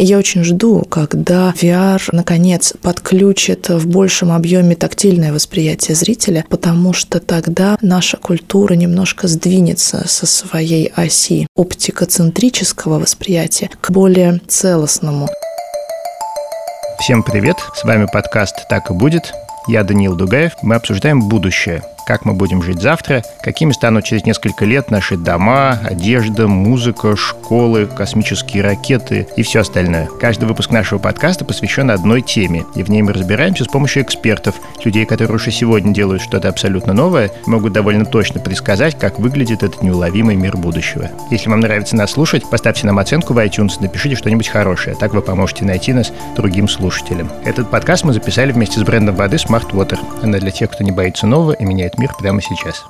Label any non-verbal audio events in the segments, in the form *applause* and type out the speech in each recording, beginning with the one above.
И я очень жду, когда VR, наконец, подключит в большем объеме тактильное восприятие зрителя, потому что тогда наша культура немножко сдвинется со своей оси оптикоцентрического восприятия к более целостному. Всем привет! С вами подкаст «Так и будет». Я Даниил Дугаев. Мы обсуждаем будущее – как мы будем жить завтра, какими станут через несколько лет наши дома, одежда, музыка, школы, космические ракеты и все остальное. Каждый выпуск нашего подкаста посвящен одной теме, и в ней мы разбираемся с помощью экспертов, людей, которые уже сегодня делают что-то абсолютно новое, могут довольно точно предсказать, как выглядит этот неуловимый мир будущего. Если вам нравится нас слушать, поставьте нам оценку в iTunes, напишите что-нибудь хорошее, так вы поможете найти нас другим слушателям. Этот подкаст мы записали вместе с брендом воды Smart Water. Она для тех, кто не боится нового и меняет мир прямо сейчас.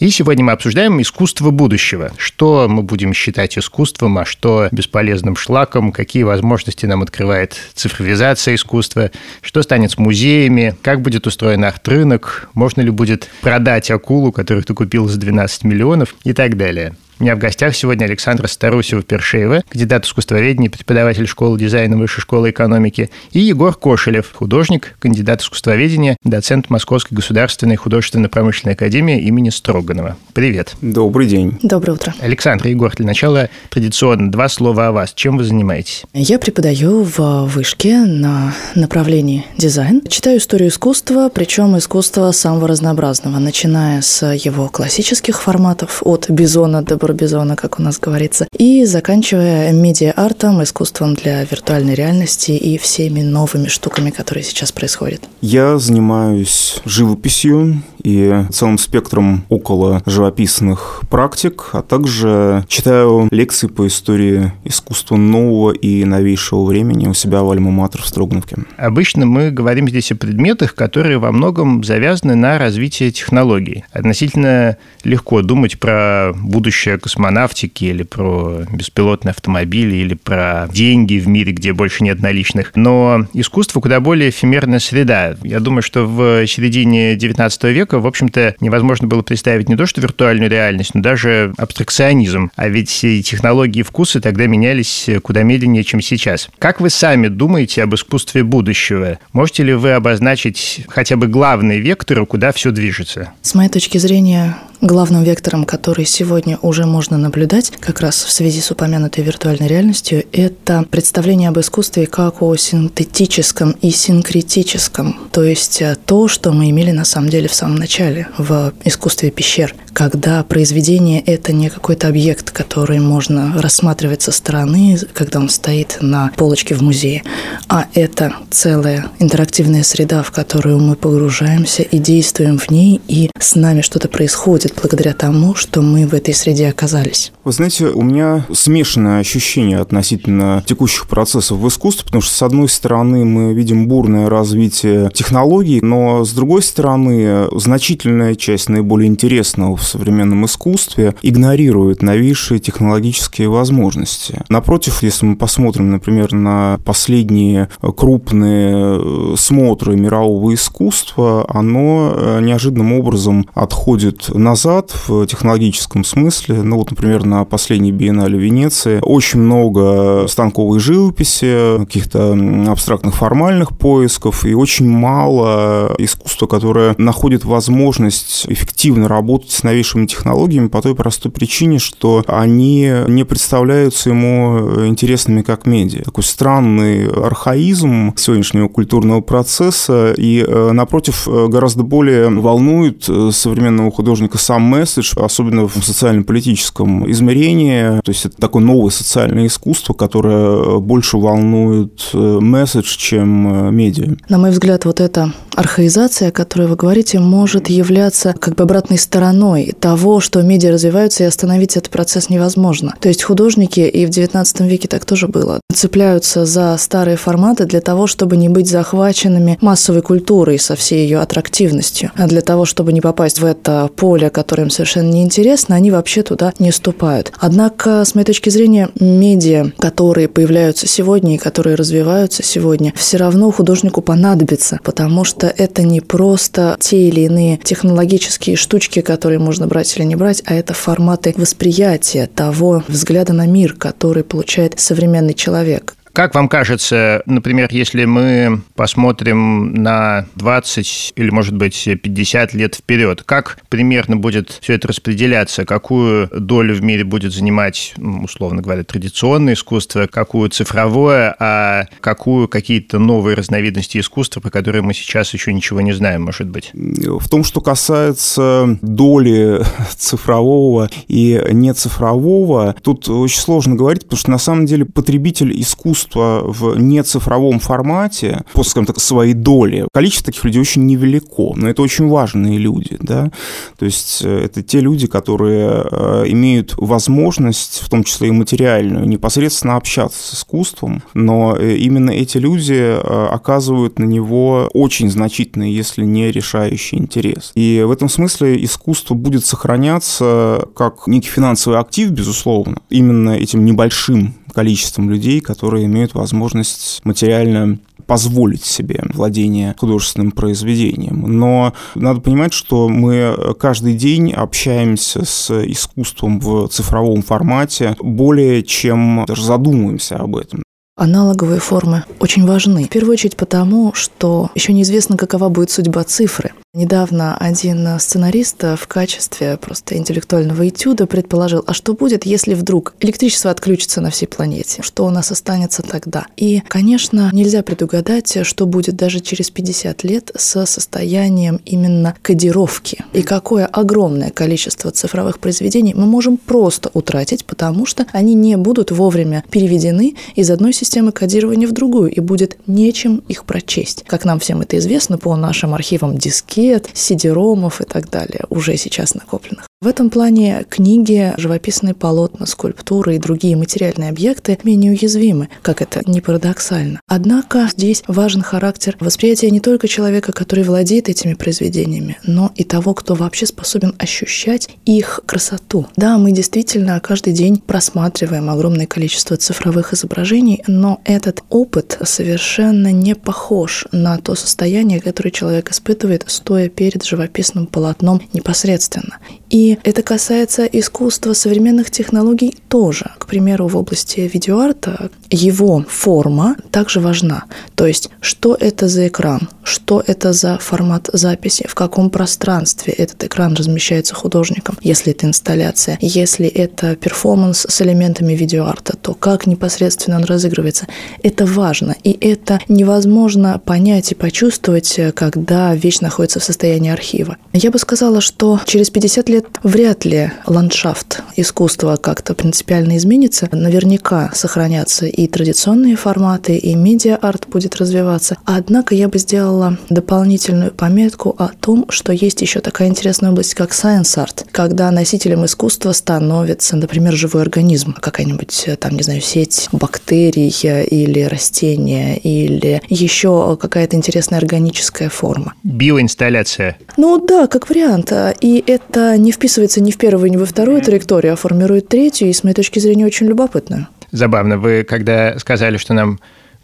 И сегодня мы обсуждаем искусство будущего. Что мы будем считать искусством, а что бесполезным шлаком, какие возможности нам открывает цифровизация искусства, что станет с музеями, как будет устроен арт-рынок, можно ли будет продать акулу, которую ты купил за 12 миллионов и так далее. У меня в гостях сегодня Александра Старусева-Першеева, кандидат искусствоведения, преподаватель школы дизайна Высшей школы экономики, и Егор Кошелев, художник, кандидат искусствоведения, доцент Московской государственной художественно-промышленной академии имени Строганова. Привет. Добрый день. Доброе утро. Александр, Егор, для начала традиционно два слова о вас. Чем вы занимаетесь? Я преподаю в Вышке на направлении дизайн. Читаю историю искусства, причем искусства самого разнообразного, начиная с его классических форматов, от Бизона до Барбизона, как у нас говорится, и заканчивая медиа-артом, искусством для виртуальной реальности и всеми новыми штуками, которые сейчас происходят. Я занимаюсь живописью и целым спектром около живописных практик, а также читаю лекции по истории искусства нового и новейшего времени у себя в Альма-Матер в Строгановке. Обычно мы говорим здесь о предметах, которые во многом завязаны на развитие технологий. Относительно легко думать про будущее космонавтики или про беспилотные автомобили или про деньги в мире, где больше нет наличных. Но искусство куда более эфемерная среда. Я думаю, что в середине 19 века, в общем-то, невозможно было представить не то что виртуальную реальность, но даже абстракционизм. А ведь технологии и вкусы тогда менялись куда медленнее, чем сейчас. Как вы сами думаете об искусстве будущего? Можете ли вы обозначить хотя бы главные векторы, куда все движется? С моей точки зрения, главным вектором, который сегодня уже можно наблюдать, как раз в связи с упомянутой виртуальной реальностью, это представление об искусстве как о синтетическом и синкретическом, то есть э, то, что мы имели на самом деле в самом начале в искусстве пещер, когда произведение – это не какой-то объект, который можно рассматривать со стороны, когда он стоит на полочке в музее, а это целая интерактивная среда, в которую мы погружаемся и действуем в ней, и с нами что-то происходит благодаря тому, что мы в этой среде оказались. Вы знаете, у меня смешанное ощущение относительно текущих процессов в искусстве, потому что, с одной стороны, мы видим бурное развитие технологий, но, с другой стороны, значительная часть наиболее интересного в современном искусстве игнорирует новейшие технологические возможности. Напротив, если мы посмотрим, например, на последние крупные смотры мирового искусства, оно э, неожиданным образом отходит назад в технологическом смысле. Ну вот, например, на последней биеннале Венеции очень много станковой живописи, каких-то абстрактных формальных поисков и очень мало искусства, которое находит возможность эффективно работать с новейшими технологиями по той простой причине, что они не представляются ему интересными как медиа. Такой странный архаизм сегодняшнего культурного процесса, и, э, напротив, гораздо более волнует э, современного художника сам месседж, особенно в социально-политическом измерении. То есть это такое новое социальное искусство, которое больше волнует э, месседж, чем медиа. На мой взгляд, вот эта архаизация, о которой вы говорите, может являться как бы обратной стороной того, что медиа развиваются, и остановить этот процесс невозможно. То есть художники, и в XIX веке так тоже было, цепляются за старые форматы для того, чтобы не быть захваченными массовой культурой со всей ее аттрактивностью. А для того, чтобы не попасть в это поле, которое им совершенно неинтересно, они вообще туда не ступают. Однако, с моей точки зрения, медиа, которые появляются сегодня и которые развиваются сегодня, все равно художнику понадобится, потому что это не просто те или иные технологические штучки, которые ему можно брать или не брать, а это форматы восприятия того взгляда на мир, который получает современный человек. Как вам кажется, например, если мы посмотрим на 20 или, может быть, 50 лет вперед, как примерно будет все это распределяться? Какую долю в мире будет занимать, условно говоря, традиционное искусство, какую цифровое, а какую какие-то новые разновидности искусства, по которым мы сейчас еще ничего не знаем, может быть? В том, что касается доли *laughs* цифрового и нецифрового, тут очень сложно говорить, потому что на самом деле потребитель искусства искусства в нецифровом формате, после, скажем так, своей доли, количество таких людей очень невелико, но это очень важные люди, да, то есть э, это те люди, которые э, имеют возможность, в том числе и материальную, непосредственно общаться с искусством, но э, именно эти люди оказывают на него очень значительный, если не решающий интерес. И в этом смысле искусство будет сохраняться как некий финансовый актив, безусловно, именно этим небольшим количеством людей, которые имеют возможность материально позволить себе владение художественным произведением. Но надо понимать, что мы каждый день общаемся с искусством в цифровом формате более чем даже задумываемся об этом. Аналоговые формы очень важны. В первую очередь потому, что еще неизвестно, какова будет судьба цифры. Недавно один сценарист в качестве просто интеллектуального этюда предположил, а что будет, если вдруг электричество отключится на всей планете? Что у нас останется тогда? И, конечно, нельзя предугадать, что будет даже через 50 лет со состоянием именно кодировки. И какое огромное количество цифровых произведений мы можем просто утратить, потому что они не будут вовремя переведены из одной системы кодирования в другую, и будет нечем их прочесть. Как нам всем это известно по нашим архивам дискет, сидеромов и так далее, уже сейчас накопленных. В этом плане книги, живописные полотна, скульптуры и другие материальные объекты менее уязвимы, как это не парадоксально. Однако здесь важен характер восприятия не только человека, который владеет этими произведениями, но и того, кто вообще способен ощущать их красоту. Да, мы действительно каждый день просматриваем огромное количество цифровых изображений, этот опыт совершенно не похож на то состояние, которое человек испытывает, стоя перед живописным полотном непосредственно. И это касается искусства современных технологий тоже. К примеру, в области видеоарта его форма также важна. То есть, что это за экран, что это за формат записи, в каком пространстве этот экран размещается художником, если это инсталляция, если это перформанс с элементами видеоарта, то как непосредственно он разыгрывается. Это важно, и это невозможно понять и почувствовать, когда вещь находится в состоянии архива. Я бы сказала, что через 50 лет вряд ли ландшафт искусства как-то принципиально изменится. Наверняка сохранятся и традиционные форматы, и медиа-арт будет развиваться. Однако я бы сделала дополнительную пометку о том, что есть еще такая интересная область, как science-арт, когда носителем искусства становится, например, живой организм, какая-нибудь, там, не знаю, сеть бактерий или растения, или еще какая-то интересная органическая форма. Биоинсталляция. Ну да, как вариант. И это не вписывается ни в первую, ни во вторую траекторию, а формирует третью, и с моей точки зрения очень любопытную. Забавно. Вы когда сказали, что нам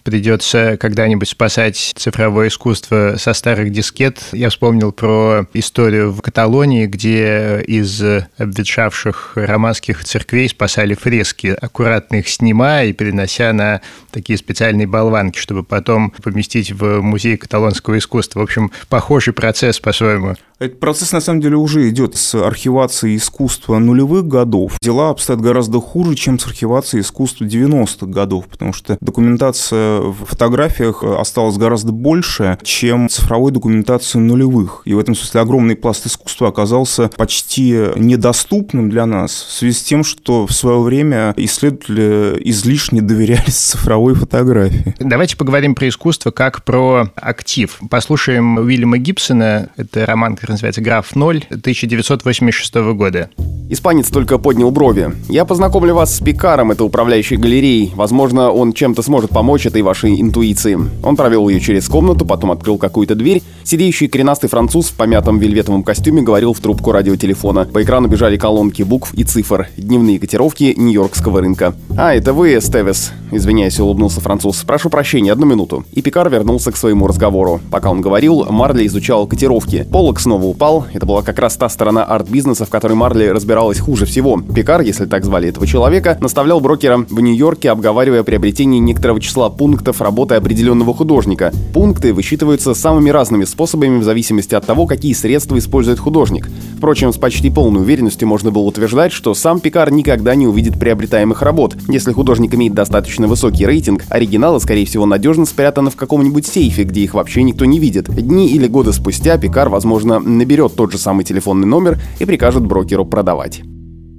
придется когда-нибудь спасать цифровое искусство со старых дискет. Я вспомнил про историю в Каталонии, где из обветшавших романских церквей спасали фрески, аккуратно их снимая и перенося на такие специальные болванки, чтобы потом поместить в музей каталонского искусства. В общем, похожий процесс по-своему. Этот процесс, на самом деле, уже идет с архивацией искусства нулевых годов. Дела обстоят гораздо хуже, чем с архивацией искусства 90-х годов, потому что документация в фотографиях осталась гораздо больше, чем цифровой документации нулевых. И в этом смысле огромный пласт искусства оказался почти недоступным для нас в связи с тем, что в свое время исследователи излишне доверялись *laughs* цифровой фотографии. Давайте поговорим про искусство как про актив. Послушаем Уильяма Гибсона, это роман, который называется «Граф 0» 1986 года. Испанец только поднял брови. «Я познакомлю вас с Пикаром, это управляющий галереей. Возможно, он чем-то сможет помочь этой вашей интуиции». Он провел ее через комнату, потом открыл какую-то дверь. Сидящий коренастый француз в помятом вельветовом костюме говорил в трубку радиотелефона. По экрану бежали колонки букв и цифр. Дневные котировки Нью-Йоркского рынка. «А, это вы, Стевис?» Извиняясь, улыбнулся француз. «Прошу прощения, одну минуту». И Пикар вернулся к своему разговору. Пока он говорил, Марли изучал котировки. Полок снова снова упал. Это была как раз та сторона арт-бизнеса, в которой Марли разбиралась хуже всего. Пикар, если так звали этого человека, наставлял брокера в Нью-Йорке, обговаривая приобретение некоторого числа пунктов работы определенного художника. Пункты высчитываются самыми разными способами в зависимости от того, какие средства использует художник. Впрочем, с почти полной уверенностью можно было утверждать, что сам Пикар никогда не увидит приобретаемых работ. Если художник имеет достаточно высокий рейтинг, оригиналы, скорее всего, надежно спрятаны в каком-нибудь сейфе, где их вообще никто не видит. Дни или годы спустя Пикар, возможно, наберет тот же самый телефонный номер и прикажет брокеру продавать.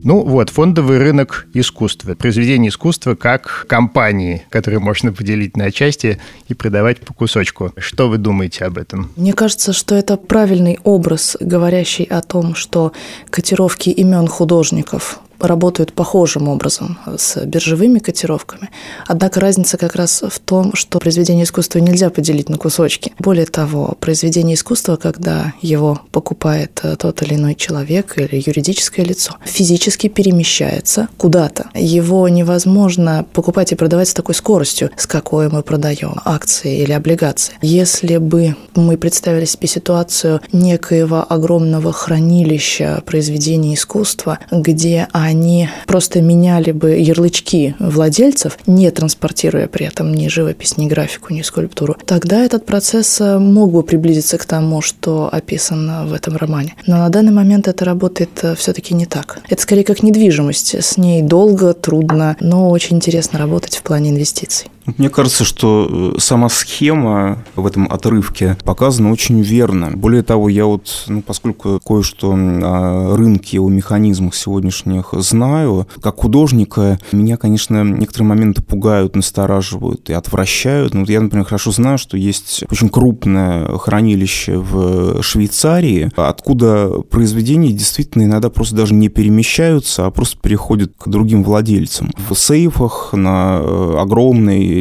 Ну вот, фондовый рынок искусства. Произведение искусства как компании, которые можно поделить на части и продавать по кусочку. Что вы думаете об этом? Мне кажется, что это правильный образ, говорящий о том, что котировки имен художников работают похожим образом с биржевыми котировками. Однако разница как раз в том, что произведение искусства нельзя поделить на кусочки. Более того, произведение искусства, когда его покупает э, тот или иной человек или юридическое лицо, физически перемещается куда-то. Его невозможно покупать и продавать с такой скоростью, с какой мы продаем акции или облигации. Если бы мы представили себе ситуацию некоего огромного хранилища произведений искусства, где они просто меняли бы ярлычки владельцев, не транспортируя при этом ни живопись, ни графику, ни скульптуру, тогда этот процесс э, мог бы приблизиться к тому, что описано в этом романе. Но на данный момент это работает э, все-таки не так. Это скорее как недвижимость. С ней долго, трудно, но очень интересно работать в плане инвестиций. Мне кажется, что э, сама схема в этом отрывке показана очень верно. Более того, я вот, ну, поскольку кое-что о рынке, о механизмах сегодняшних знаю, как художника, меня, конечно, некоторые моменты пугают, настораживают и отвращают. Ну, вот я, например, хорошо знаю, что есть очень крупное хранилище в Швейцарии, откуда произведения действительно иногда просто даже не перемещаются, а просто переходят к другим владельцам. В сейфах на э,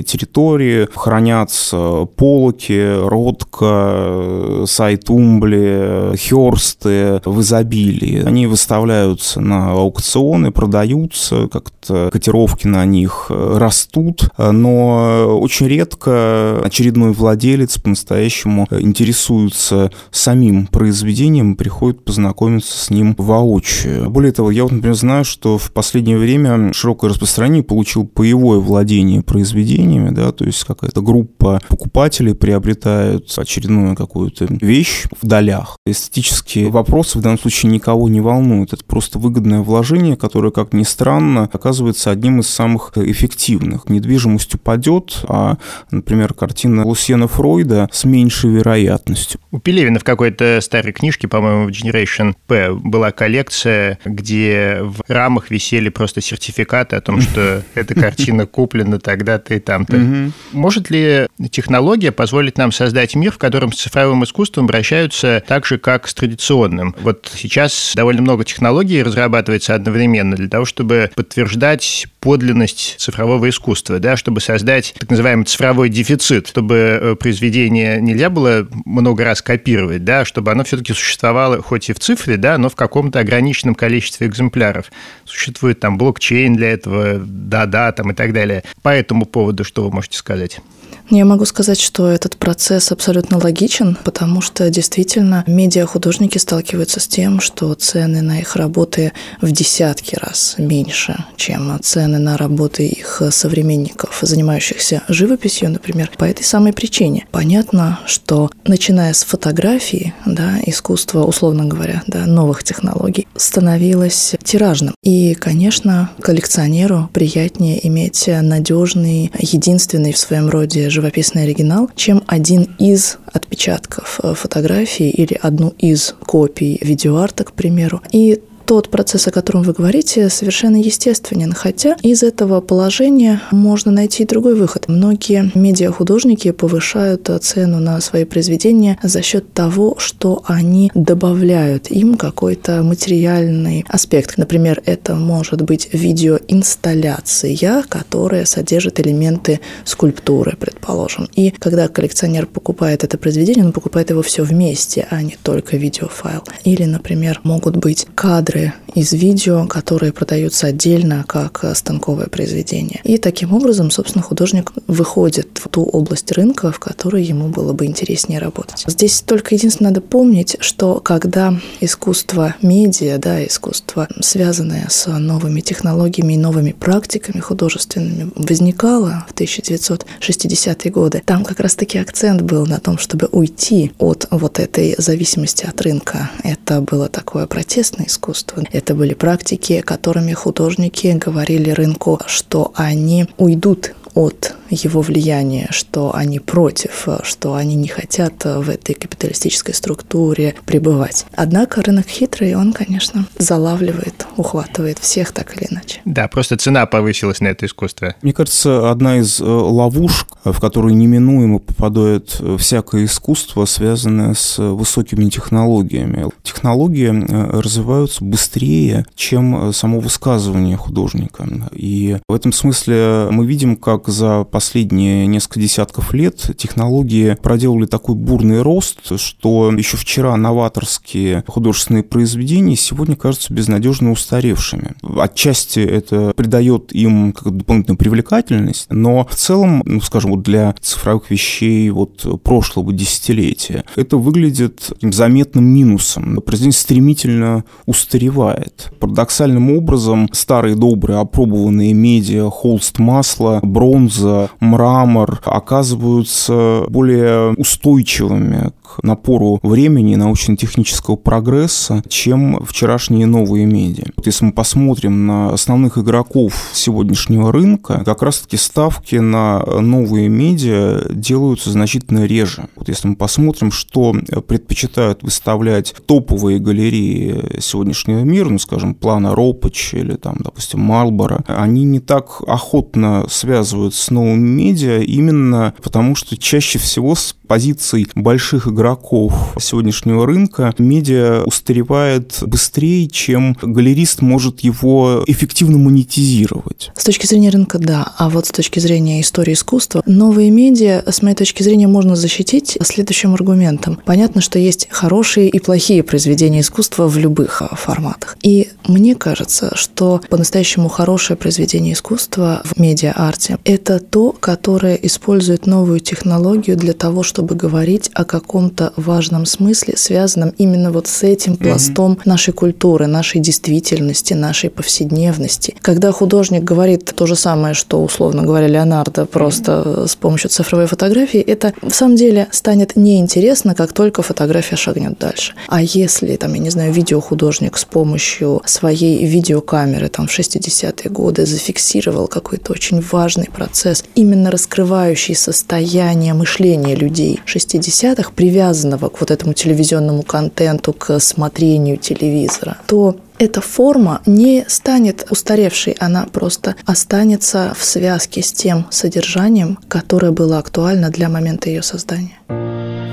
территории хранятся полоки, ротка, сайтумбли, херсты в изобилии. Они выставляются на аукционы, продаются, как-то котировки на них растут, но очень редко очередной владелец по-настоящему интересуется самим произведением, приходит познакомиться с ним воочию. Более того, я вот, например, знаю, что в последнее время широкое распространение получил боевое владение произведением, компаниями, да, то есть какая-то группа покупателей приобретают очередную какую-то вещь в долях. Эстетические вопросы в данном случае никого не волнуют. Это просто выгодное вложение, которое, как ни странно, оказывается одним из самых эффективных. Недвижимость упадет, а, например, картина Лусьена Фройда с меньшей вероятностью. У Пелевина в какой-то старой книжке, по-моему, в Generation P была коллекция, где в рамах висели просто сертификаты о том, что *laughs* эта картина куплена тогда-то и там-то. Угу. Может ли технология позволить нам создать мир, в котором с цифровым искусством обращаются так же, как с традиционным? Вот сейчас довольно много технологий разрабатывается одновременно для того, чтобы подтверждать подлинность цифрового искусства, да, чтобы создать так называемый цифровой дефицит, чтобы э, произведение нельзя было много раз копировать, да, чтобы оно все-таки существовало хоть и в цифре, да, но в каком-то ограниченном количестве экземпляров. Существует там блокчейн для этого, да-да, там и так далее. По этому поводу поводу что вы можете сказать? Я могу сказать, что этот процесс абсолютно логичен, потому что действительно медиахудожники сталкиваются с тем, что цены на их работы в десятки раз меньше, чем цены на работы их современников, занимающихся живописью, например, по этой самой причине. Понятно, что начиная с фотографии, да, искусство, условно говоря, да, новых технологий, становилось тиражным. И, конечно, коллекционеру приятнее иметь надежный, единственный в своем роде живописный оригинал, чем один из отпечатков э, фотографии или одну из копий видеоарта, к примеру. И тот процесс, о котором вы говорите, совершенно естественен, хотя из этого положения можно найти и другой выход. Многие медиахудожники повышают цену на свои произведения за счет того, что они добавляют им какой-то материальный аспект. Например, это может быть видеоинсталляция, которая содержит элементы скульптуры, предположим. И когда коллекционер покупает это произведение, он покупает его все вместе, а не только видеофайл. Или, например, могут быть кадры кадры из видео, которые продаются отдельно как станковое произведение. И таким образом, собственно, художник выходит в ту область рынка, в которой ему было бы интереснее работать. Здесь только единственное надо помнить, что когда искусство медиа, да, искусство, связанное с новыми технологиями и новыми практиками художественными, возникало в 1960-е годы, там как раз-таки акцент был на том, чтобы уйти от вот этой зависимости от рынка. Это было такое протестное искусство. Это были практики, которыми художники говорили рынку, что они уйдут от его влияния, что они против, что они не хотят в этой капиталистической структуре пребывать. Однако рынок хитрый, и он, конечно, залавливает, ухватывает всех так или иначе. Да, просто цена повысилась на это искусство. Мне кажется, одна из э, ловушек, в которую неминуемо попадает э, всякое искусство, связанное с высокими технологиями. Технологии э, развиваются быстрее, чем само высказывание художника. И в этом смысле мы видим, как за последние несколько десятков лет технологии проделали такой бурный рост, что еще вчера новаторские художественные произведения сегодня кажутся безнадежно устаревшими. Отчасти это придает им дополнительную привлекательность, но в целом, ну, скажем, вот для цифровых вещей вот прошлого десятилетия это выглядит заметным минусом. Произведение стремительно устаревает. Парадоксальным образом старые добрые опробованные медиа, холст масла, бронза, мрамор оказываются более устойчивыми к напору времени научно-технического прогресса, чем вчерашние новые медиа. Вот если мы посмотрим на основных игроков сегодняшнего рынка, как раз-таки ставки на новые медиа делаются значительно реже. Вот если мы посмотрим, что предпочитают выставлять топовые галереи сегодняшнего мира, ну, скажем, плана Ропач или там, допустим, Марлбора, они не так охотно связывают с новыми медиа именно потому, что чаще всего позиций больших игроков сегодняшнего рынка медиа устаревает быстрее, чем галерист может его эффективно монетизировать. С точки зрения рынка, да. А вот с точки зрения истории искусства, новые медиа, с моей точки зрения, можно защитить следующим аргументом. Понятно, что есть хорошие и плохие произведения искусства в любых а, форматах. И мне кажется, что по-настоящему хорошее произведение искусства в медиа-арте – это то, которое использует новую технологию для того, чтобы чтобы говорить о каком-то важном смысле, связанном именно вот с этим пластом mm-hmm. нашей культуры, нашей действительности, нашей повседневности. Когда художник говорит то же самое, что, условно говоря, Леонардо, просто mm-hmm. с помощью цифровой фотографии, это в самом деле станет неинтересно, как только фотография шагнет дальше. А если, там, я не знаю, видеохудожник с помощью своей видеокамеры там, в 60-е годы зафиксировал какой-то очень важный процесс, именно раскрывающий состояние мышления людей, людей 60-х, привязанного к вот этому телевизионному контенту, к смотрению телевизора, то эта форма не станет устаревшей, она просто останется в связке с тем содержанием, которое было актуально для момента ее создания.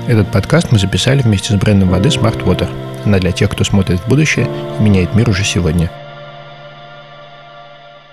Этот подкаст мы записали вместе с брендом воды Smart Water. Она для тех, кто смотрит в будущее и меняет мир уже сегодня.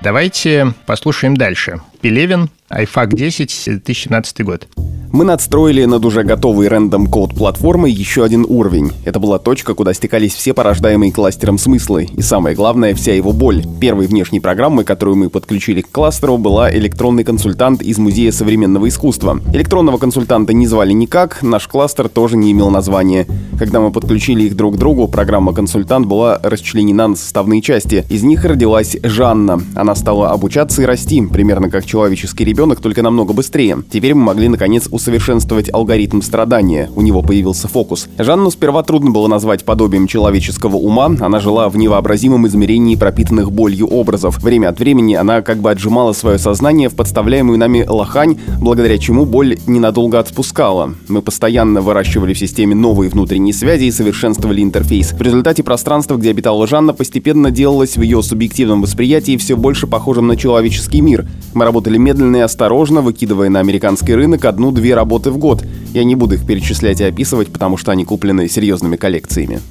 Давайте послушаем дальше. Пелевин, iFAC 10, 2017 год. Мы надстроили над уже готовой рендом код платформы еще один уровень. Это была точка, куда стекались все порождаемые кластером смыслы, и самое главное, вся его боль. Первой внешней программой, которую мы подключили к кластеру, была электронный консультант из Музея современного искусства. Электронного консультанта не звали никак, наш кластер тоже не имел названия. Когда мы подключили их друг к другу, программа «Консультант» была расчленена на составные части. Из них родилась Жанна. Она стала обучаться и расти, примерно как человеческий ребенок, только намного быстрее. Теперь мы могли наконец усовершенствовать алгоритм страдания. У него появился фокус. Жанну сперва трудно было назвать подобием человеческого ума. Она жила в невообразимом измерении пропитанных болью образов. Время от времени она как бы отжимала свое сознание в подставляемую нами лохань, благодаря чему боль ненадолго отпускала. Мы постоянно выращивали в системе новые внутренние связи и совершенствовали интерфейс. В результате пространство, где обитала Жанна, постепенно делалось в ее субъективном восприятии все больше похожим на человеческий мир. Мы работали медленно и осторожно, выкидывая на американский рынок одну-две две работы в год. Я не буду их перечислять и описывать, потому что они куплены серьезными коллекциями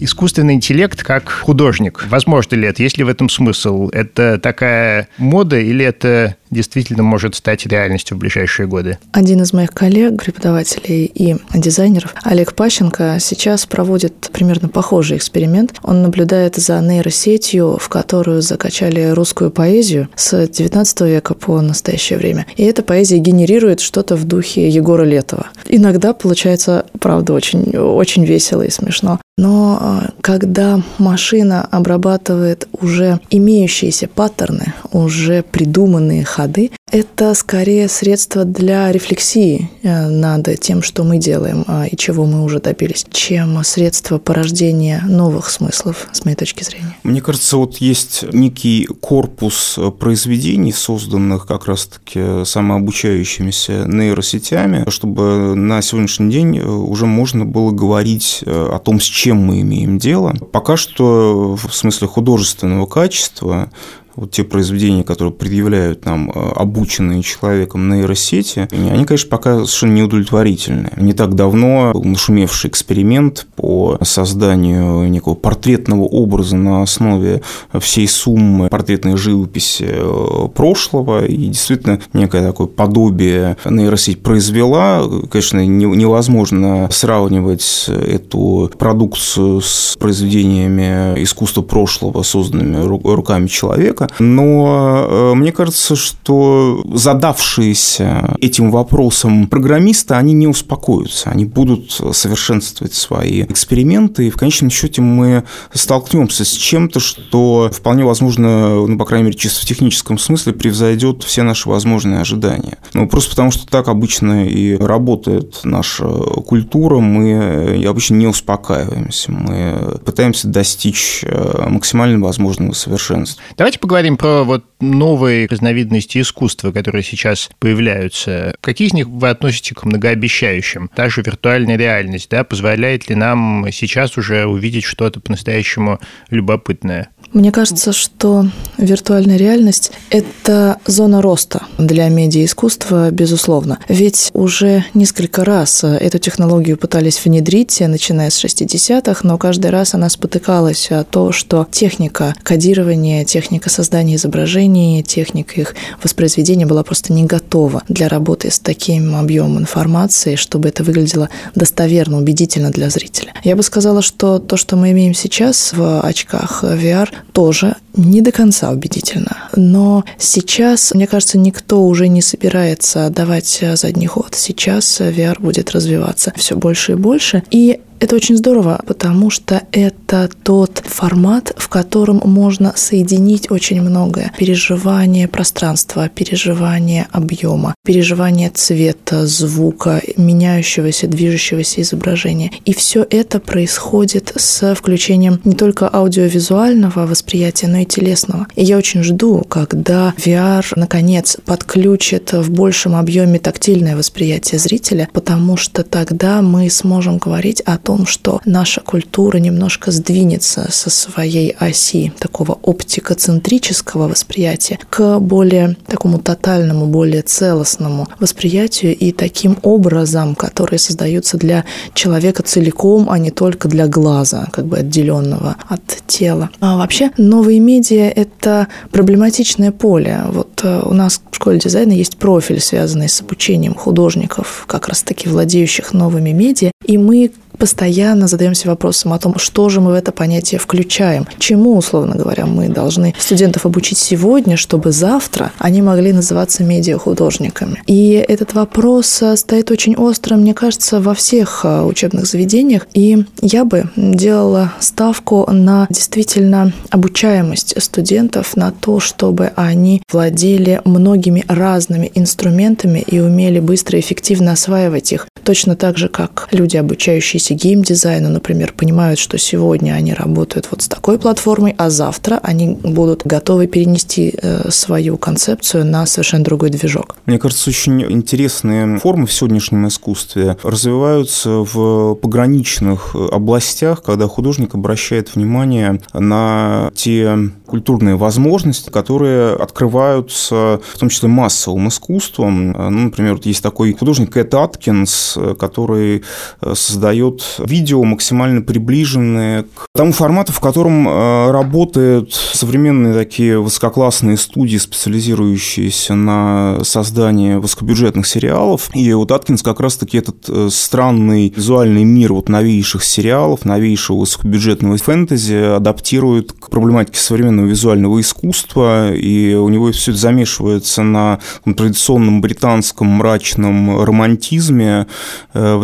искусственный интеллект как художник. Возможно ли это? Есть ли в этом смысл? Это такая мода или это действительно может стать реальностью в ближайшие годы? Один из моих коллег, преподавателей и дизайнеров, Олег Пащенко, сейчас проводит примерно похожий эксперимент. Он наблюдает за нейросетью, в которую закачали русскую поэзию с 19 века по настоящее время. И эта поэзия генерирует что-то в духе Егора Летова. Иногда получается, правда, очень, очень весело и смешно. Но а, когда машина обрабатывает уже имеющиеся паттерны, уже придуманные ходы, это скорее средство для рефлексии э, над тем, что мы делаем а, и чего мы уже добились, чем средство порождения новых смыслов, с моей точки зрения. Мне кажется, вот есть некий корпус произведений, созданных как раз-таки самообучающимися нейросетями, чтобы на сегодняшний день уже можно было говорить э, о том, с чем мы имеем дело. Пока что в смысле художественного качества вот те произведения, которые предъявляют нам э, обученные человеком нейросети, они, конечно, пока совершенно неудовлетворительны. Не так давно был нашумевший эксперимент по созданию некого портретного образа на основе всей суммы портретной живописи э, прошлого, и действительно некое такое подобие нейросеть произвела. Конечно, невозможно сравнивать эту продукцию с произведениями искусства прошлого, созданными руками человека, но э, мне кажется, что задавшиеся этим вопросом программисты, они не успокоятся, они будут совершенствовать свои эксперименты, и в конечном счете мы столкнемся с чем-то, что вполне возможно, ну, по крайней мере, чисто в техническом смысле превзойдет все наши возможные ожидания. Ну, просто потому что так обычно и работает наша культура, мы обычно не успокаиваемся, мы пытаемся достичь э, максимально возможного совершенства. Давайте поговорим поговорим про вот новые разновидности искусства, которые сейчас появляются. Какие из них вы относите к многообещающим? Та же виртуальная реальность, да, позволяет ли нам сейчас уже увидеть что-то по-настоящему любопытное? Мне кажется, что виртуальная реальность – это зона роста для медиаискусства, безусловно. Ведь уже несколько раз эту технологию пытались внедрить, начиная с 60-х, но каждый раз она спотыкалась о том, что техника кодирования, техника создания изображений, техника их воспроизведения была просто не готова для работы с таким объемом информации, чтобы это выглядело достоверно, убедительно для зрителя. Я бы сказала, что то, что мы имеем сейчас в очках VR, тоже не до конца убедительно. Но сейчас, мне кажется, никто уже не собирается давать задний ход. Сейчас VR будет развиваться все больше и больше. И это очень здорово, потому что это тот формат, в котором можно соединить очень многое. Переживание пространства, переживание объема, переживание цвета, звука, меняющегося, движущегося изображения. И все это происходит с включением не только аудиовизуального восприятия, но и телесного. И я очень жду, когда VR, наконец, подключит в большем объеме тактильное восприятие зрителя, потому что тогда мы сможем говорить о том, что наша культура немножко сдвинется со своей оси такого оптикоцентрического восприятия к более такому тотальному, более целостному восприятию и таким образом, которые создаются для человека целиком, а не только для глаза, как бы отделенного от тела. А вообще новые медиа – это проблематичное поле. Вот э, у нас в школе дизайна есть профиль, связанный с обучением художников, как раз-таки владеющих новыми медиа, и мы постоянно задаемся вопросом о том, что же мы в это понятие включаем, чему, условно говоря, мы должны студентов обучить сегодня, чтобы завтра они могли называться медиахудожниками. И этот вопрос стоит очень остро, мне кажется, во всех э, учебных заведениях. И я бы делала ставку на действительно обучаемость студентов, на то, чтобы они владели многими разными инструментами и умели быстро и эффективно осваивать их. Точно так же, как люди, обучающиеся геймдизайну, например, понимают, что сегодня они работают вот с такой платформой, а завтра они будут готовы перенести э, свою концепцию на совершенно другой движок. Мне кажется, очень интересные формы в сегодняшнем искусстве развиваются в пограничных областях, когда художник обращает внимание на те культурные возможности, которые открываются в том числе массовым искусством. Ну, например, вот есть такой художник Кэт Аткинс, который э, создает делают видео максимально приближенные к тому формату, в котором э, работают современные такие высококлассные студии, специализирующиеся на создании высокобюджетных сериалов. И вот Аткинс как раз-таки этот э, странный визуальный мир вот новейших сериалов, новейшего высокобюджетного фэнтези адаптирует к проблематике современного визуального искусства, и у него все это замешивается на традиционном британском мрачном романтизме, э,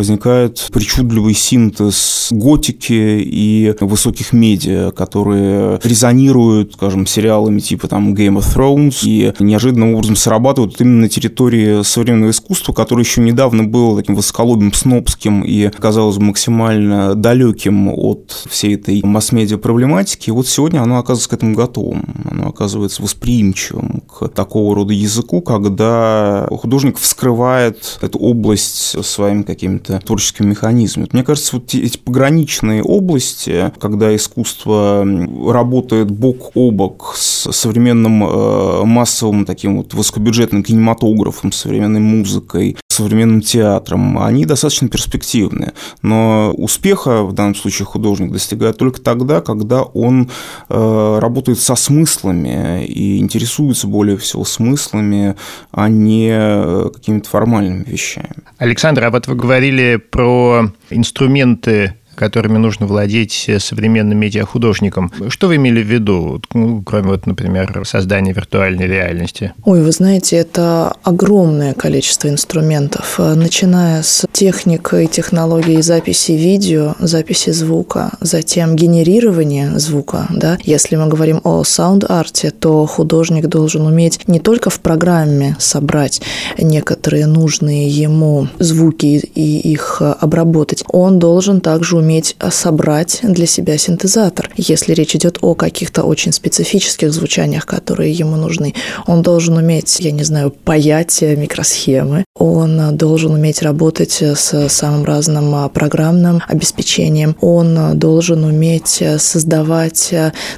возникает причудливый синтез готики и высоких медиа, которые резонируют, скажем, сериалами типа там Game of Thrones и неожиданным образом срабатывают именно на территории современного искусства, которое еще недавно было таким высоколобым, снобским и казалось максимально далеким от всей этой масс-медиа проблематики. Вот сегодня оно оказывается к этому готовым, оно оказывается восприимчивым к такого рода языку, когда художник вскрывает эту область своим какими-то творческими механизмами. Мне кажется, вот эти пограничные области, когда искусство работает бок о бок с современным э, массовым таким вот высокобюджетным кинематографом, современной музыкой, современным театром, они достаточно перспективные. Но успеха в данном случае художник достигает только тогда, когда он э, работает со смыслами и интересуется более всего смыслами, а не э, какими-то формальными вещами. Александр, а вот вы говорили про инструменты которыми нужно владеть современным медиахудожником. Что вы имели в виду, ну, кроме, вот, например, создания виртуальной реальности? Ой, вы знаете, это огромное количество инструментов, начиная с техникой, технологии записи видео, записи звука, затем генерирование звука. Да? Если мы говорим о саунд-арте, то художник должен уметь не только в программе собрать некоторые нужные ему звуки и их обработать, он должен также уметь уметь э, собрать для себя синтезатор. Если речь идет о каких-то очень специфических звучаниях, которые ему нужны, он должен уметь, я не знаю, паять э, микросхемы, он э, должен уметь работать с самым разным программным обеспечением, он должен уметь создавать,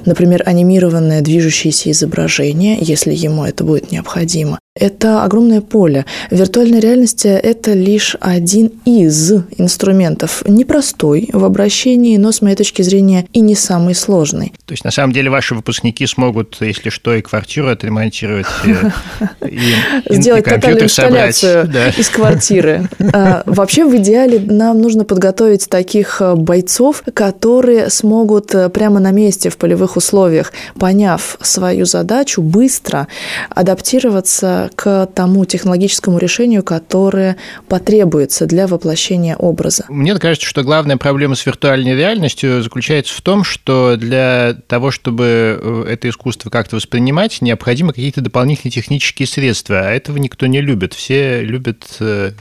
например, анимированное движущееся изображение, если ему это будет необходимо. Это огромное поле. Виртуальная реальность – это лишь один из инструментов, непростой в обращении, но, с моей точки зрения, и не самый сложный. То есть, на самом деле, ваши выпускники смогут, если что, и квартиру отремонтировать, *laughs* и Сделать тотальную *laughs* инсталляцию из квартиры. А, вообще, в идеале нам нужно подготовить таких а, бойцов, которые смогут а, прямо на месте, в полевых условиях, поняв свою задачу, быстро адаптироваться к тому технологическому решению, которое потребуется для воплощения образа. Мне кажется, что главная проблема с виртуальной реальностью заключается в том, что для того, чтобы э, это искусство как-то воспринимать, необходимы какие-то дополнительные технические средства, а этого никто не любит. Все любят любит э,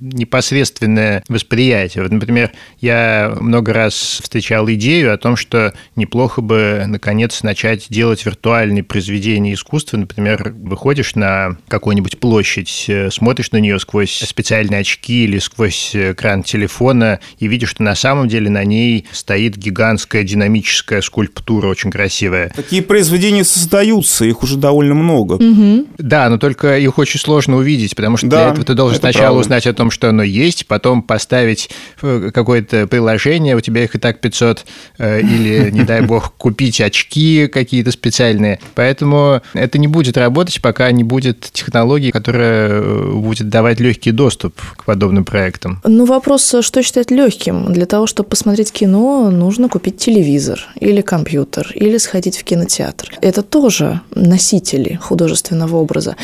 непосредственное восприятие. Вот, например, я много раз встречал идею о том, что неплохо бы, наконец, начать делать виртуальные произведения искусства. Например, выходишь на какую-нибудь площадь, э, смотришь на нее сквозь специальные очки или сквозь экран телефона и видишь, что на самом деле на ней стоит гигантская динамическая скульптура, очень красивая. Такие произведения создаются, их уже довольно много. Угу. Да, но только их очень сложно увидеть, потому что да, для этого ты должен сначала правда. узнать о том, что оно есть, потом поставить э, какое-то приложение, у тебя их и так 500, э, или, не дай *laughs* бог, купить очки какие-то специальные. Поэтому это не будет работать, пока не будет технологии, которая э, будет давать легкий доступ к подобным проектам. Ну, вопрос, что считать легким? Для того, чтобы посмотреть кино, нужно купить телевизор или компьютер, или сходить в кинотеатр. Это тоже носители художественного образа.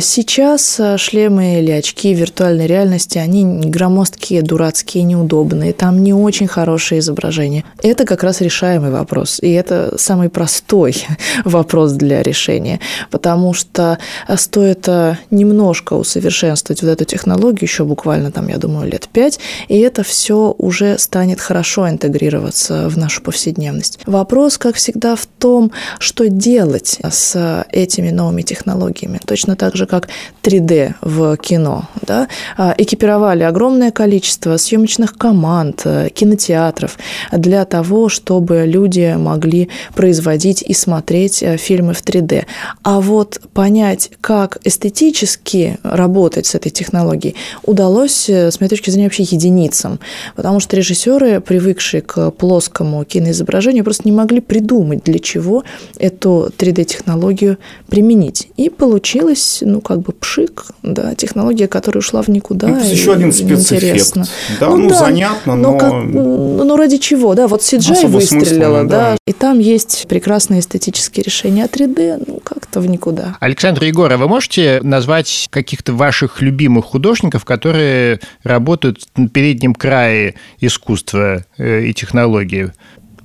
Сейчас шлемы или очки виртуальной реальности реальности они громоздкие, дурацкие, неудобные, там не очень хорошее изображение. Это как раз решаемый вопрос, и это самый простой *laughs* вопрос для решения, потому что стоит э, немножко усовершенствовать вот эту технологию, еще буквально там, я думаю, лет пять, и это все уже станет хорошо интегрироваться в нашу повседневность. Вопрос, как всегда, в том, что делать с этими новыми технологиями. Точно так же, как 3D в кино. да, а, экипировали огромное количество съемочных команд, э, кинотеатров для того, чтобы люди могли производить и смотреть э, фильмы в 3D. А вот понять, как эстетически работать с этой технологией, удалось, э, с моей точки зрения, вообще единицам. Потому что режиссеры, привыкшие к плоскому киноизображению, просто не могли придумать, для чего эту 3D-технологию применить. И получилось, ну, как бы пшик, да, технология, которая ушла в никуда. Ну, еще один спецэффект. Да, ну, ну да, занятно, но... Но, как, ну, ради чего, да, вот CGI выстрелила, да, да, и там есть прекрасные эстетические решения, а 3D, ну, как-то в никуда. Александр Егоров, вы можете назвать каких-то ваших любимых художников, которые работают на переднем крае искусства э, и технологии?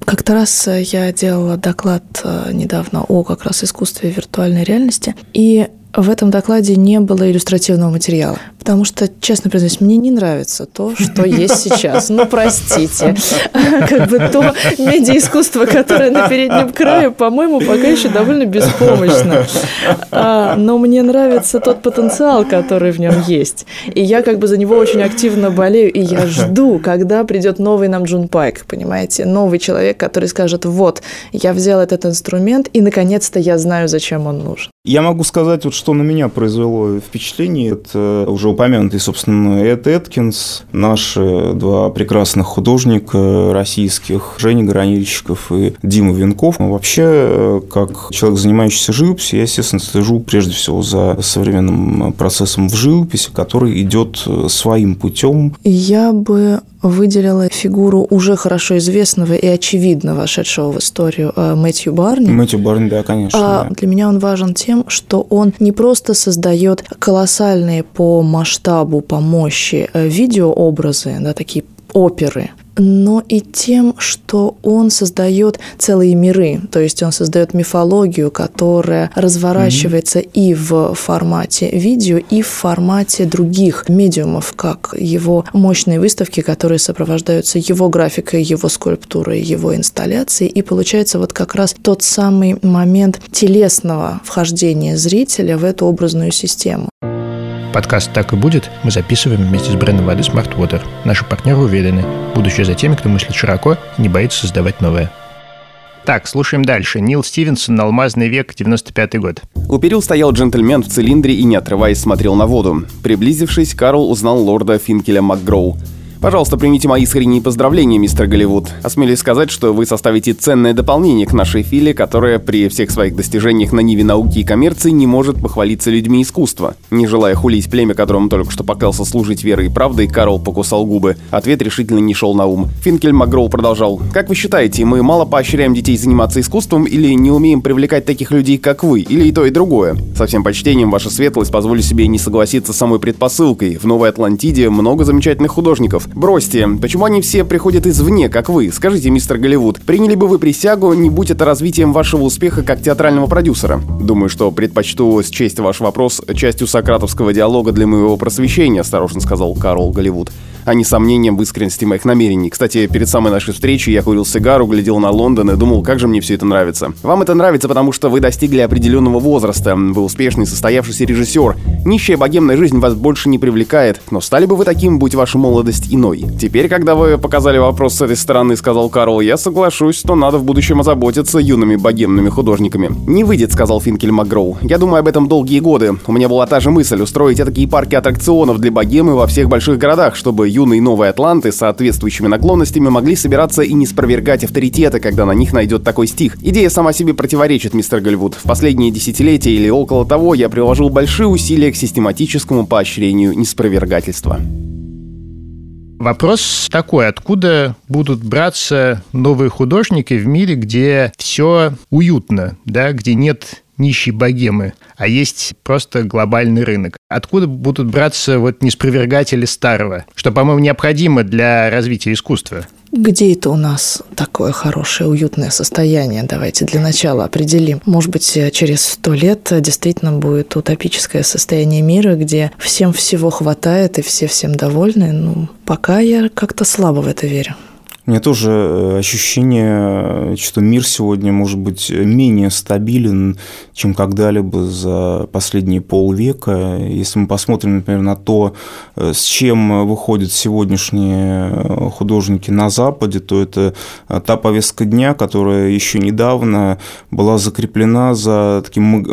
Как-то раз э, я делала доклад э, недавно о как раз искусстве виртуальной реальности, и в этом докладе не было иллюстративного материала, потому что, честно признаюсь, мне не нравится то, что есть сейчас. Ну, простите. Как бы то медиаискусство, которое на переднем крае, по-моему, пока еще довольно беспомощно. А, но мне нравится тот потенциал, который в нем есть. И я как бы за него очень активно болею, и я жду, когда придет новый нам Джун Пайк, понимаете? Новый человек, который скажет, вот, я взял этот инструмент, и наконец-то я знаю, зачем он нужен. Я могу сказать, вот, что на меня произвело впечатление. Это уже упомянутый, собственно, Эд Эткинс, наши два прекрасных художника российских, Женя Гранильщиков и Дима Венков. Ну, вообще, как человек, занимающийся живописью, я, естественно, слежу прежде всего за современным процессом в живописи, который идет своим путем. Я бы выделила фигуру уже хорошо известного и очевидно вошедшего в историю э, Мэтью Барни. Мэтью Барни, да, конечно. А да. Для меня он важен тем, что он не просто создает колоссальные по масштабу, по мощи э, видеообразы, да, такие оперы, но и тем, что он создает целые миры, то есть он создает мифологию, которая разворачивается mm-hmm. и в формате видео, и в формате других медиумов, как его мощные выставки, которые сопровождаются его графикой, его скульптурой, его инсталляцией, и получается вот как раз тот самый момент телесного вхождения зрителя в эту образную систему. Подкаст «Так и будет» мы записываем вместе с брендом воды Smart Water. Наши партнеры уверены, будущее за теми, кто мыслит широко и не боится создавать новое. Так, слушаем дальше. Нил Стивенсон, «Алмазный век», 95 год. У перил стоял джентльмен в цилиндре и, не отрываясь, смотрел на воду. Приблизившись, Карл узнал лорда Финкеля МакГроу. Пожалуйста, примите мои искренние поздравления, мистер Голливуд. Осмелюсь сказать, что вы составите ценное дополнение к нашей филе, которая при всех своих достижениях на ниве науки и коммерции не может похвалиться людьми искусства. Не желая хулить племя, которому только что поклялся служить верой и правдой, Карл покусал губы. Ответ решительно не шел на ум. Финкель Макгроу продолжал. «Как вы считаете, мы мало поощряем детей заниматься искусством или не умеем привлекать таких людей, как вы, или и то, и другое? Со всем почтением, ваша светлость, позволю себе не согласиться с самой предпосылкой. В Новой Атлантиде много замечательных художников. Бросьте, почему они все приходят извне, как вы? Скажите, мистер Голливуд, приняли бы вы присягу, не будь это развитием вашего успеха как театрального продюсера? Думаю, что предпочту счесть ваш вопрос частью сократовского диалога для моего просвещения, осторожно сказал Карл Голливуд а не сомнением в искренности моих намерений. Кстати, перед самой нашей встречей я курил сигару, глядел на Лондон и думал, как же мне все это нравится. Вам это нравится, потому что вы достигли определенного возраста, вы успешный состоявшийся режиссер. Нищая богемная жизнь вас больше не привлекает, но стали бы вы таким, будь ваша молодость иной. Теперь, когда вы показали вопрос с этой стороны, сказал Карл, я соглашусь, что надо в будущем озаботиться юными богемными художниками. Не выйдет, сказал Финкель Макгроу. Я думаю об этом долгие годы. У меня была та же мысль устроить такие парки аттракционов для богемы во всех больших городах, чтобы юные новые атланты с соответствующими наклонностями могли собираться и не спровергать авторитеты, когда на них найдет такой стих. Идея сама себе противоречит, мистер Голливуд. В последние десятилетия или около того я приложил большие усилия к систематическому поощрению неспровергательства. Вопрос такой, откуда будут браться новые художники в мире, где все уютно, да, где нет нищей богемы, а есть просто глобальный рынок. Откуда будут браться вот неспровергатели старого, что, по-моему, необходимо для развития искусства? Где это у нас такое хорошее, уютное состояние? Давайте для начала определим. Может быть, через сто лет действительно будет утопическое состояние мира, где всем всего хватает и все всем довольны. Ну, пока я как-то слабо в это верю. Меня тоже э, ощущение, что мир сегодня может быть менее стабилен, чем когда-либо за последние полвека. Если мы посмотрим, например, на то, э, с чем выходят сегодняшние э, художники на Западе, то это та повестка дня, которая еще недавно была закреплена за таким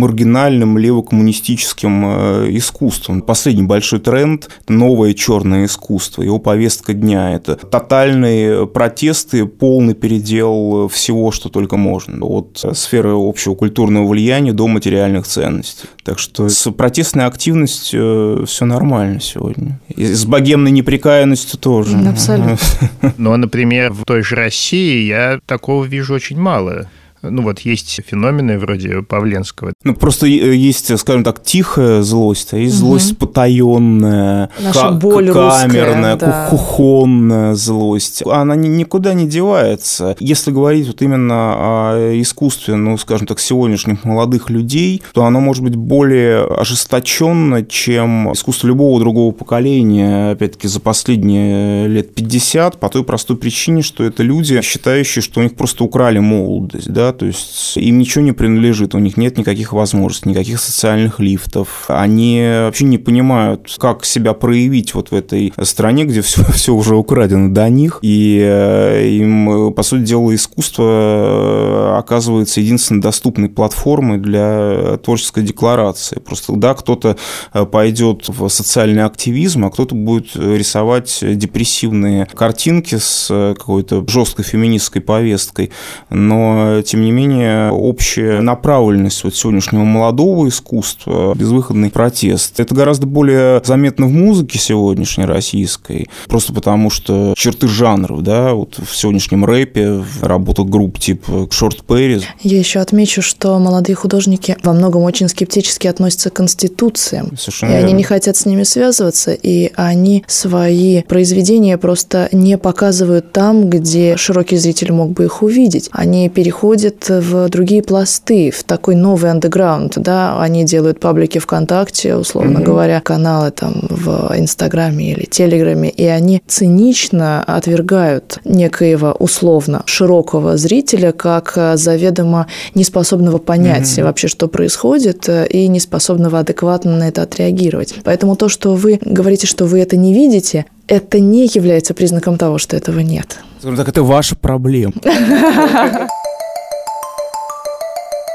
маргинальным левокоммунистическим искусством. Последний большой тренд – новое черное искусство. Его повестка дня – это тотальные протесты, полный передел всего, что только можно. От сферы общего культурного влияния до материальных ценностей. Так что с протестной активностью э, все нормально сегодня. И с богемной неприкаянностью тоже. Абсолютно. *laughs* Но, например, в той же России я такого вижу очень мало. Ну вот есть феномены вроде Павленского. Ну просто э, есть, скажем так, тихая злость, а есть угу. злость потаенная, Наша боль камерная, русская, да. кухонная злость. Она никуда не девается. Если говорить вот именно о искусстве, ну, скажем так, сегодняшних молодых людей, то оно может быть более ожесточенно, чем искусство любого другого поколения, опять-таки, за последние лет 50, по той простой причине, что это люди, считающие, что у них просто украли молодость, да, то есть им ничего не принадлежит, у них нет никаких возможностей, никаких социальных лифтов. Они вообще не понимают, как себя проявить вот в этой стране, где все, *laughs* все уже украдено до них, и э, им, по сути дела, искусство э, оказывается единственной доступной платформой для творческой декларации. Просто, да, кто-то э, пойдет в социальный активизм, а кто-то будет рисовать депрессивные картинки с какой-то жесткой феминистской повесткой, но, тем не менее, общая направленность вот сегодняшнего молодого искусства, безвыходный протест, это гораздо более заметно в музыке сегодняшней российской, просто потому что черты жанров, да, вот в сегодняшнем рэпе, работа групп типа Short Perry. Я еще отмечу, что молодые художники во многом очень скептически относятся к конституциям. Совершенно и верно. они не хотят с ними связываться, и они свои произведения просто не показывают там, где широкий зритель мог бы их увидеть. Они переходят в другие пласты, в такой новый андеграунд, да, они делают паблики ВКонтакте, условно mm-hmm. говоря, каналы там в Инстаграме или Телеграме, и они цинично отвергают некоего условно широкого зрителя как заведомо неспособного понять mm-hmm. вообще, что происходит, и неспособного адекватно на это отреагировать. Поэтому то, что вы говорите, что вы это не видите, это не является признаком того, что этого нет. Так это ваша проблема. *laughs*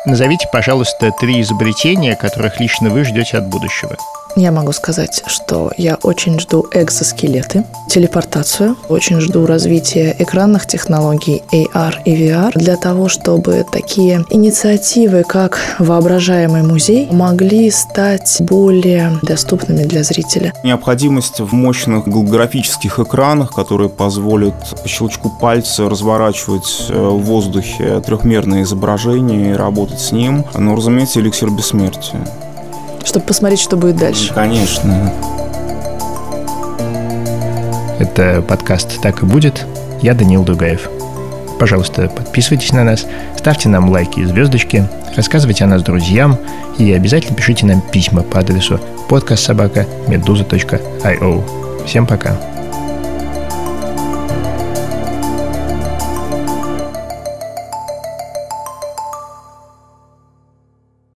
Назовите, пожалуйста, три изобретения, которых лично вы ждете от будущего. Я могу сказать, что я очень жду экзоскелеты, телепортацию, очень жду развития экранных технологий AR и VR для того, чтобы такие инициативы, как воображаемый музей, могли стать более доступными для зрителя. Необходимость в мощных голографических экранах, которые позволят по щелчку пальца разворачивать э, в воздухе трехмерное изображение и работать с ним, но, разумеется, эликсир бессмертия чтобы посмотреть, что будет дальше. Конечно. Это подкаст «Так и будет». Я Данил Дугаев. Пожалуйста, подписывайтесь на нас, ставьте нам лайки и звездочки, рассказывайте о нас друзьям и обязательно пишите нам письма по адресу подкастсобака.медуза.io. Всем пока!